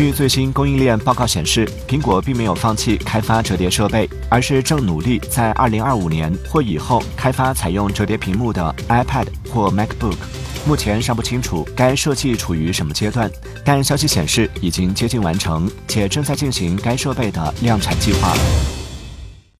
据最新供应链报告显示，苹果并没有放弃开发折叠设备，而是正努力在2025年或以后开发采用折叠屏幕的 iPad 或 MacBook。目前尚不清楚该设计处于什么阶段，但消息显示已经接近完成，且正在进行该设备的量产计划。